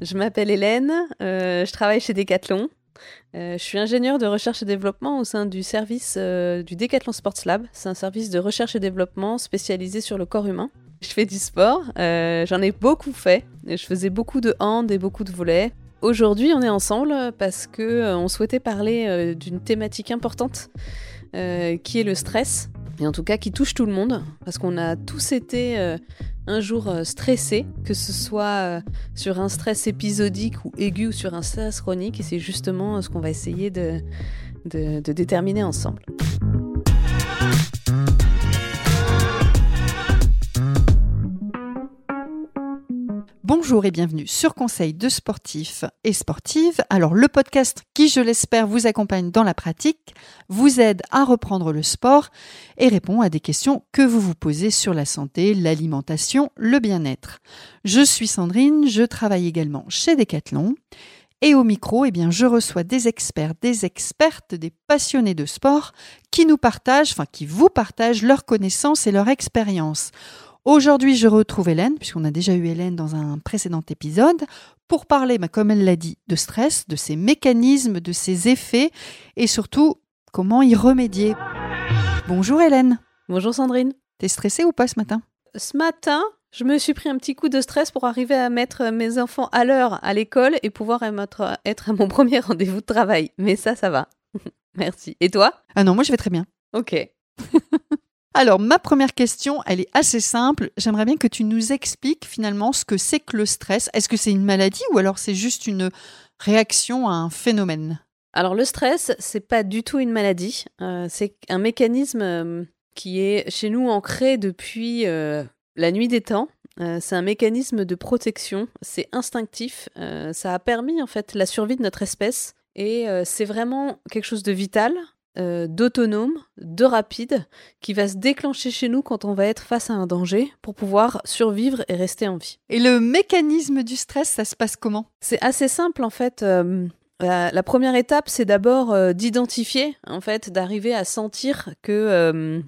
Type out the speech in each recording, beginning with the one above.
Je m'appelle Hélène, euh, je travaille chez Decathlon. Euh, je suis ingénieure de recherche et développement au sein du service euh, du Decathlon Sports Lab. C'est un service de recherche et développement spécialisé sur le corps humain. Je fais du sport, j'en ai beaucoup fait. Je faisais beaucoup de hand et beaucoup de volets. Aujourd'hui, on est ensemble parce que on souhaitait parler d'une thématique importante qui est le stress et en tout cas qui touche tout le monde, parce qu'on a tous été un jour euh, stressés, que ce soit euh, sur un stress épisodique ou aigu ou sur un stress chronique, et c'est justement ce qu'on va essayer de déterminer ensemble. Bonjour et bienvenue sur Conseil de sportifs et sportives. Alors le podcast qui, je l'espère, vous accompagne dans la pratique, vous aide à reprendre le sport et répond à des questions que vous vous posez sur la santé, l'alimentation, le bien-être. Je suis Sandrine, je travaille également chez Decathlon. Et au micro, eh je reçois des experts, des expertes, des passionnés de sport qui nous partagent, enfin, qui vous partagent leurs connaissances et leur expérience. Aujourd'hui, je retrouve Hélène, puisqu'on a déjà eu Hélène dans un précédent épisode, pour parler, bah, comme elle l'a dit, de stress, de ses mécanismes, de ses effets, et surtout, comment y remédier. Bonjour Hélène. Bonjour Sandrine. T'es stressée ou pas ce matin? Ce matin, je me suis pris un petit coup de stress pour arriver à mettre mes enfants à l'heure à l'école et pouvoir être, être à mon premier rendez-vous de travail. Mais ça, ça va. Merci. Et toi? Ah non, moi je vais très bien. Ok. Alors, ma première question, elle est assez simple. J'aimerais bien que tu nous expliques finalement ce que c'est que le stress. Est-ce que c'est une maladie ou alors c'est juste une réaction à un phénomène? Alors, le stress, c'est pas du tout une maladie. Euh, c'est un mécanisme euh, qui est chez nous ancré depuis euh, la nuit des temps. c'est un mécanisme de protection, c'est instinctif, ça a permis en fait la survie de notre espèce et c'est vraiment quelque chose de vital euh, d'autonome, de rapide, qui va se déclencher chez nous quand on va être face à un danger pour pouvoir survivre et rester en vie. Et le mécanisme du stress, ça se passe comment? C'est assez simple en fait. Euh, la, première étape, c'est d'abord euh, d'identifier, en fait, d'arriver à sentir que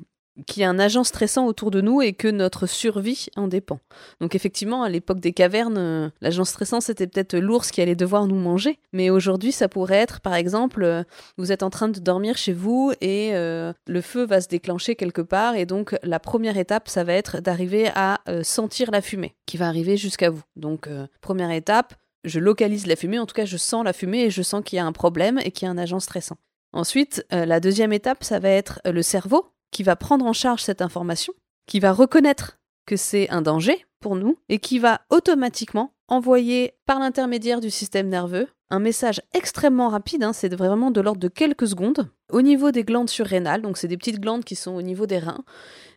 qu'il y a un agent stressant autour de nous et que notre survie en dépend. Donc effectivement, à l'époque des cavernes, euh, l'agent stressant, c'était peut-être l'ours qui allait devoir nous manger. Mais aujourd'hui, ça pourrait être, par exemple, euh, vous êtes en train de dormir chez vous et euh, le feu va se déclencher quelque part. Et donc la première étape, ça va être d'arriver à sentir la fumée qui va arriver jusqu'à vous. Donc première étape, je localise la fumée, en tout cas je sens la fumée et je sens qu'il y a un problème et qu'il y a un agent stressant. Ensuite, la deuxième étape, ça va être le cerveau qui va prendre en charge cette information, qui va reconnaître que c'est un danger pour nous et qui va automatiquement envoyer par l'intermédiaire du système nerveux un message extrêmement rapide, hein, c'est vraiment de l'ordre de quelques secondes, au niveau des glandes surrénales, donc c'est des petites glandes qui sont au niveau des reins,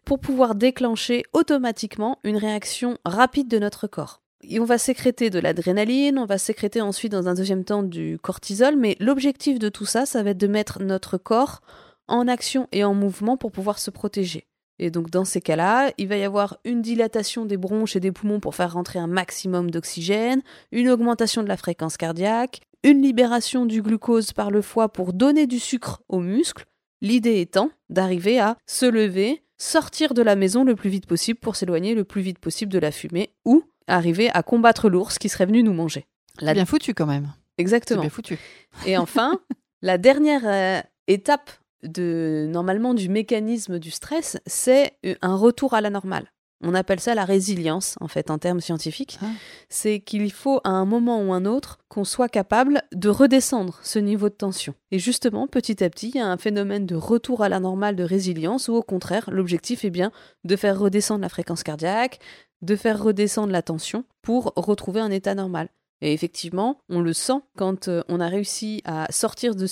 pour pouvoir déclencher automatiquement une réaction rapide de notre corps. Et on va sécréter de l'adrénaline, on va sécréter ensuite dans un deuxième temps du cortisol, mais l'objectif de tout ça, ça va être de mettre notre corps en action et en mouvement pour pouvoir se protéger. Et donc dans ces cas-là, il va y avoir une dilatation des bronches et des poumons pour faire rentrer un maximum d'oxygène, une augmentation de la fréquence cardiaque, une libération du glucose par le foie pour donner du sucre aux muscles, l'idée étant d'arriver à se lever, sortir de la maison le plus vite possible pour s'éloigner le plus vite possible de la fumée ou arriver à combattre l'ours qui serait venu nous manger. La... Bien foutu quand même. Exactement. Bien foutu. Et enfin, la dernière euh, étape de normalement du mécanisme du stress, c'est euh, un retour à la normale. On appelle ça la résilience, en fait, en termes scientifiques. Ah. C'est qu'il faut, à un moment ou un autre, qu'on soit capable de redescendre ce niveau de tension. Et justement, petit à petit, il y a un phénomène de retour à la normale de résilience, où au contraire, l'objectif est bien de faire redescendre la fréquence cardiaque, de faire redescendre la tension pour retrouver un état normal. Et effectivement, on le sent quand euh, on a réussi à sortir de,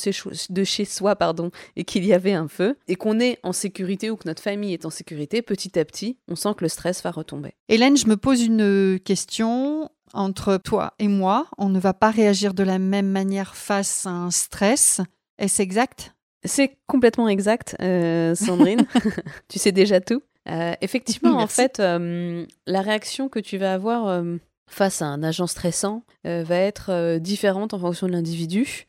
de chez soi pardon, et qu'il y avait un feu, et qu'on est en sécurité ou que notre famille est en sécurité, petit à petit, on sent que le stress va retomber. Hélène, je me pose une question. Entre toi et moi, on ne va pas réagir de la même manière face à un stress. Est-ce exact? C'est complètement exact, euh, Sandrine. tu sais déjà tout. Euh, effectivement, en fait, la réaction que tu vas avoir face à un agent stressant euh, va être euh, différente en fonction de l'individu.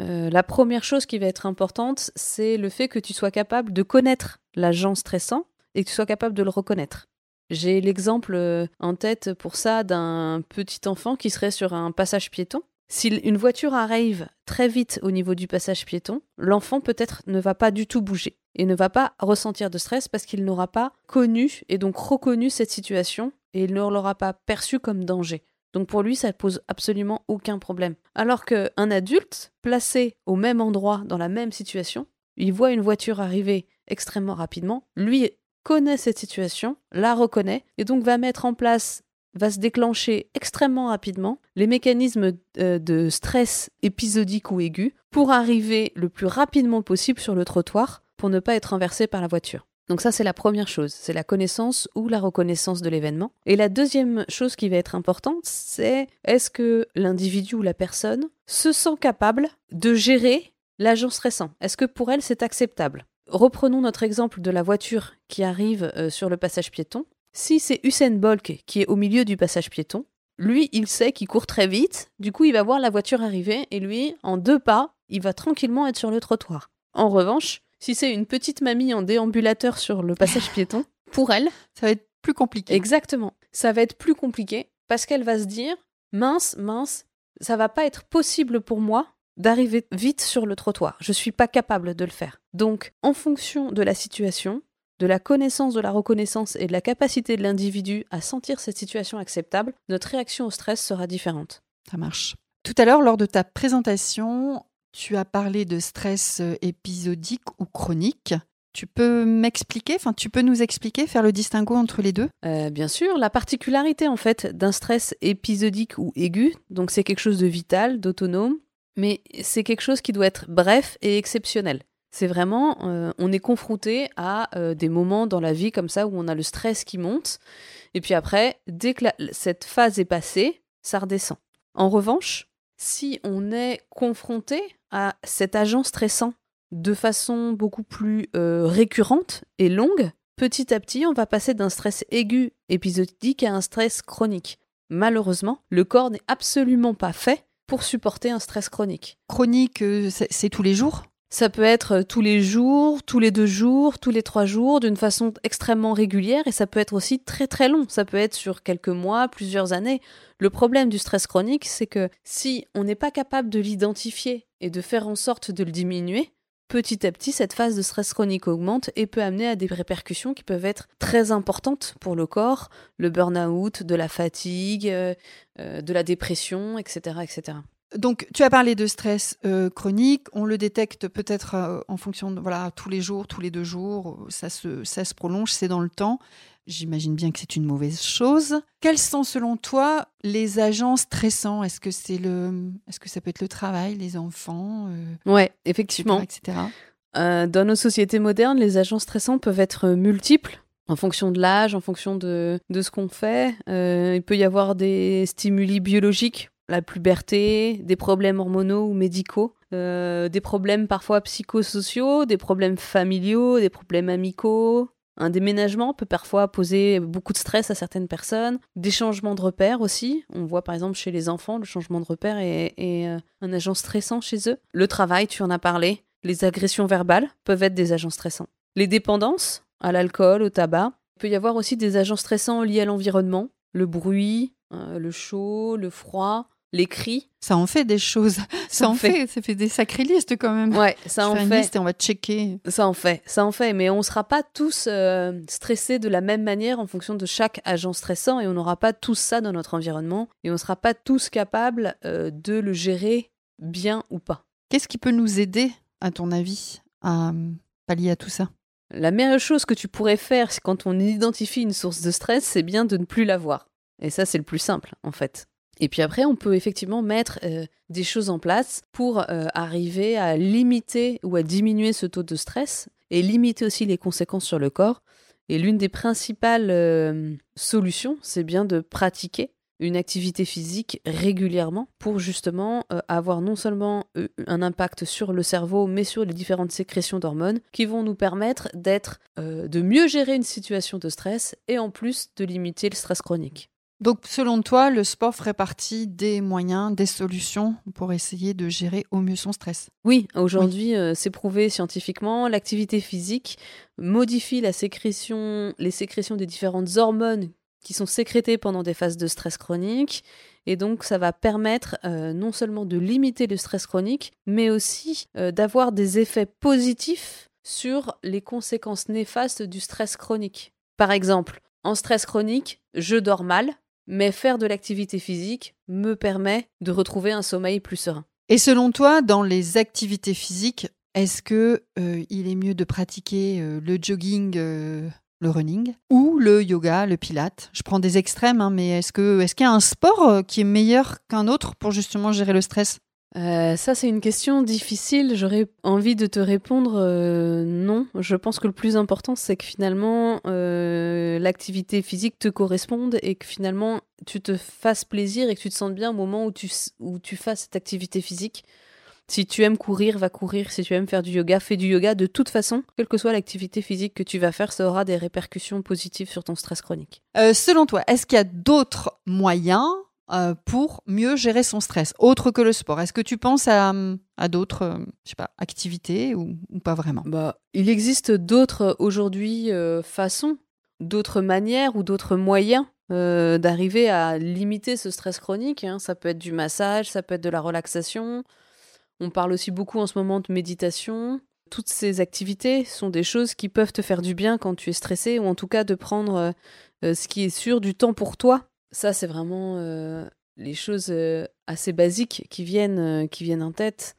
Euh, la première chose qui va être importante, c'est le fait que tu sois capable de connaître l'agent stressant et que tu sois capable de le reconnaître. J'ai l'exemple en tête pour ça d'un petit enfant qui serait sur un passage piéton. Si une voiture arrive très vite au niveau du passage piéton, l'enfant peut-être ne va pas du tout bouger et ne va pas ressentir de stress parce qu'il n'aura pas connu et donc reconnu cette situation et il ne l'aura pas perçu comme danger. Donc pour lui, ça pose absolument aucun problème. Alors qu'un adulte, placé au même endroit, dans la même situation, il voit une voiture arriver extrêmement rapidement, lui connaît cette situation, la reconnaît, et donc va mettre en place, va se déclencher extrêmement rapidement les mécanismes euh, de stress épisodique ou aigu pour arriver le plus rapidement possible sur le trottoir ne pas être renversé par la voiture. Donc ça, c'est la première chose, c'est la connaissance ou la reconnaissance de l'événement. Et la deuxième chose qui va être importante, c'est est-ce que l'individu ou la personne se sent capable de gérer l'agent stressant Est-ce que pour elle, c'est acceptable? Reprenons notre exemple de la voiture qui arrive euh, sur le passage piéton. Si c'est Usain Bolt qui est au milieu du passage piéton, lui, il sait qu'il court très vite, du coup, il va voir la voiture arriver et lui, en deux pas, il va tranquillement être sur le trottoir. En revanche, si c'est une petite mamie en déambulateur sur le passage piéton, pour elle, ça va être plus compliqué. Exactement. Ça va être plus compliqué parce qu'elle va se dire mince, mince, ça va pas être possible pour moi d'arriver vite sur le trottoir. Je suis pas capable de le faire. Donc, en fonction de la situation, de la connaissance, de la reconnaissance et de la capacité de l'individu à sentir cette situation acceptable, notre réaction au stress sera différente. Ça marche. Tout à l'heure, lors de ta présentation, tu as parlé de stress euh, épisodique ou chronique. Tu peux m'expliquer, enfin tu peux nous expliquer, faire le distinguo entre les deux? Euh, Bien sûr, la particularité en fait d'un stress épisodique ou aigu, donc c'est quelque chose de vital, d'autonome, mais c'est quelque chose qui doit être bref et exceptionnel. C'est vraiment, euh, on est confronté à des moments dans la vie comme ça où on a le stress qui monte, et puis après, dès que cette phase est passée, ça redescend. En revanche, si on est confronté à cet agent stressant de façon beaucoup plus euh, récurrente et longue, petit à petit, on va passer d'un stress aigu épisodique à un stress chronique. Malheureusement, le corps n'est absolument pas fait pour supporter un stress chronique. Chronique, euh, c'est tous les jours? Ça peut être tous les jours, tous les deux jours, tous les trois jours, d'une façon extrêmement régulière, et ça peut être aussi très très long. Ça peut être sur quelques mois, plusieurs années. Le problème du stress chronique, c'est que si on n'est pas capable de l'identifier et de faire en sorte de le diminuer, petit à petit, cette phase de stress chronique augmente et peut amener à des répercussions qui peuvent être très importantes pour le corps, le burn-out, de la fatigue, euh, euh, de la dépression, etc., etc. Donc, tu as parlé de stress euh, chronique. On le détecte peut-être euh, en fonction de voilà tous les jours, tous les deux jours. Ça se, ça se prolonge, c'est dans le temps. J'imagine bien que c'est une mauvaise chose. Quels sont selon toi les agents stressants? Est-ce que c'est le, est-ce que ça peut être le travail, les enfants euh, Ouais, effectivement, etc. dans nos sociétés modernes, les agents stressants peuvent être multiples en fonction de l'âge, en fonction de, de ce qu'on fait. il peut y avoir des stimuli biologiques la puberté, des problèmes hormonaux ou médicaux, euh, des problèmes parfois psychosociaux, des problèmes familiaux, des problèmes amicaux. Un déménagement peut parfois poser beaucoup de stress à certaines personnes. Des changements de repères aussi. On voit par exemple chez les enfants, le changement de repère est, euh, un agent stressant chez eux. Le travail, tu en as parlé. Les agressions verbales peuvent être des agents stressants. Les dépendances à l'alcool, au tabac. Il peut y avoir aussi des agents stressants liés à l'environnement. Le bruit, euh, le chaud, le froid, les cris. Ça en fait des choses. Ça, en fait. Ça fait des sacrés listes quand même. Ouais, ça en fait. et on va checker. Ça en fait. Ça en fait. Mais on ne sera pas tous euh, stressés de la même manière en fonction de chaque agent stressant et on n'aura pas tous ça dans notre environnement et on ne sera pas tous capables euh, de le gérer bien ou pas. Qu'est-ce qui peut nous aider, à ton avis, à euh, pallier à tout ça? La meilleure chose que tu pourrais faire quand on identifie une source de stress, c'est bien de ne plus l'avoir. Et ça, c'est le plus simple, en fait. Et puis après, on peut effectivement mettre euh, des choses en place pour euh, arriver à limiter ou à diminuer ce taux de stress et limiter aussi les conséquences sur le corps. Et l'une des principales euh, solutions, c'est bien de pratiquer une activité physique régulièrement pour justement avoir non seulement un impact sur le cerveau, mais sur les différentes sécrétions d'hormones qui vont nous permettre d'être, de mieux gérer une situation de stress et en plus de limiter le stress chronique. Donc, selon toi, le sport ferait partie des moyens, des solutions pour essayer de gérer au mieux son stress? Oui, aujourd'hui, euh, c'est prouvé scientifiquement. L'activité physique modifie les sécrétions des différentes hormones qui sont sécrétées pendant des phases de stress chronique. Et donc, ça va permettre euh, non seulement de limiter le stress chronique, mais aussi euh, d'avoir des effets positifs sur les conséquences néfastes du stress chronique. Par exemple, en stress chronique, je dors mal, mais faire de l'activité physique me permet de retrouver un sommeil plus serein. Et selon toi, dans les activités physiques, est-ce que euh, il est mieux de pratiquer euh, le jogging, euh, le running, ou le yoga, le pilate Je prends des extrêmes, hein, mais est-ce que est-ce qu'il y a un sport qui est meilleur qu'un autre pour justement gérer le stress? Euh, ça, c'est une question difficile. J'aurais envie de te répondre euh, non. Je pense que le plus important, c'est que finalement, euh, l'activité physique te corresponde et que finalement, tu te fasses plaisir et que tu te sentes bien au moment où tu, où tu fasses cette activité physique. Si tu aimes courir, va courir. Si tu aimes faire du yoga, fais du yoga. De toute façon, quelle que soit l'activité physique que tu vas faire, ça aura des répercussions positives sur ton stress chronique. selon toi, est-ce qu'il y a d'autres moyens euh, pour mieux gérer son stress, autre que le sport Est-ce que tu penses à, d'autres euh, activités ou, pas vraiment? Bah, Il existe d'autres aujourd'hui euh, façons, d'autres manières ou d'autres moyens d'arriver à limiter ce stress chronique. Hein. Ça peut être du massage, ça peut être de la relaxation. On parle aussi beaucoup en ce moment de méditation. Toutes ces activités sont des choses qui peuvent te faire du bien quand tu es stressé, ou en tout cas de prendre ce qui est sûr du temps pour toi ça, c'est vraiment euh, les choses euh, assez basiques qui viennent, euh, qui viennent en tête.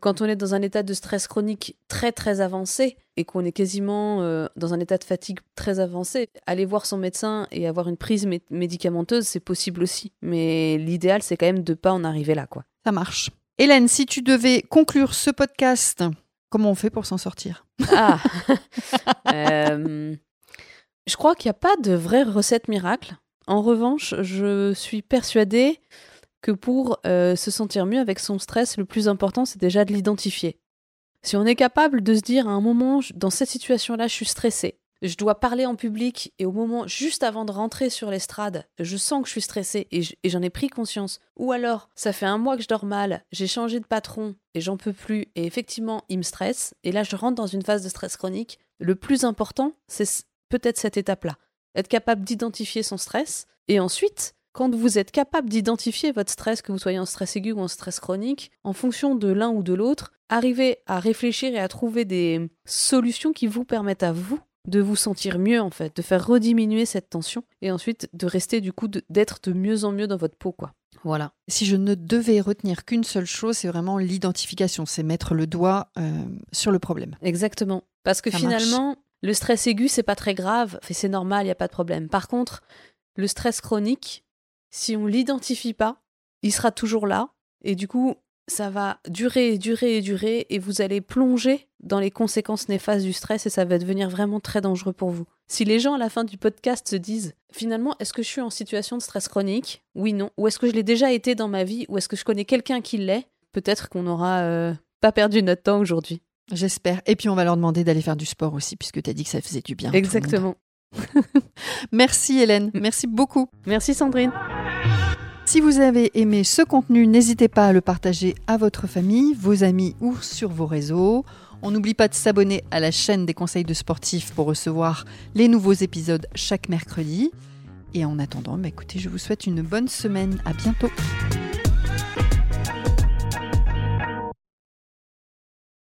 Quand on est dans un état de stress chronique très très avancé et qu'on est quasiment dans un état de fatigue très avancé, aller voir son médecin et avoir une prise médicamenteuse, c'est possible aussi. Mais l'idéal, c'est quand même de ne pas en arriver là, quoi. Ça marche. Hélène, si tu devais conclure ce podcast, comment on fait pour s'en sortir? Ah Je crois qu'il n'y a pas de vraie recette miracle. En revanche, je suis persuadée que pour euh, se sentir mieux avec son stress, le plus important, c'est déjà de l'identifier. Si on est capable de se dire à un moment, dans cette situation-là, je suis stressée, je dois parler en public et au moment juste avant de rentrer sur l'estrade, je sens que je suis stressée et j'en ai pris conscience. Ou alors, ça fait un mois que je dors mal, j'ai changé de patron et j'en peux plus et effectivement, il me stresse et là je rentre dans une phase de stress chronique. Le plus important, c'est peut-être cette étape-là être capable d'identifier son stress. Et ensuite, quand vous êtes capable d'identifier votre stress, que vous soyez en stress aigu ou en stress chronique, en fonction de l'un ou de l'autre, arriver à réfléchir et à trouver des solutions qui vous permettent à vous de vous sentir mieux en fait, de faire rediminuer cette tension et ensuite de rester du coup d'être de, mieux en mieux dans votre peau quoi. Voilà. Si je ne devais retenir qu'une seule chose, c'est vraiment l'identification, c'est mettre le doigt euh, sur le problème. Exactement. Parce que finalement, le stress aigu, c'est pas très grave, c'est normal, il n'y a pas de problème. Par contre, le stress chronique, si on l'identifie pas, il sera toujours là, et du coup, ça va durer et durer et durer, et vous allez plonger dans les conséquences néfastes du stress, et ça va devenir vraiment très dangereux pour vous. Si les gens à la fin du podcast se disent, finalement, est-ce que je suis en situation de stress chronique? Oui, non. Ou est-ce que je l'ai déjà été dans ma vie? Ou est-ce que je connais quelqu'un qui l'est? Peut-être qu'on n'aura euh, pas perdu notre temps aujourd'hui. J'espère. Et puis on va leur demander d'aller faire du sport aussi, puisque tu as dit que ça faisait du bien. Exactement. Merci Hélène, merci beaucoup. Merci Sandrine. Si vous avez aimé ce contenu, n'hésitez pas à le partager à votre famille, vos amis ou sur vos réseaux. On n'oublie pas de s'abonner à la chaîne des conseils de sportifs pour recevoir les nouveaux épisodes chaque mercredi. Et en attendant, bah écoutez, je vous souhaite une bonne semaine. À bientôt.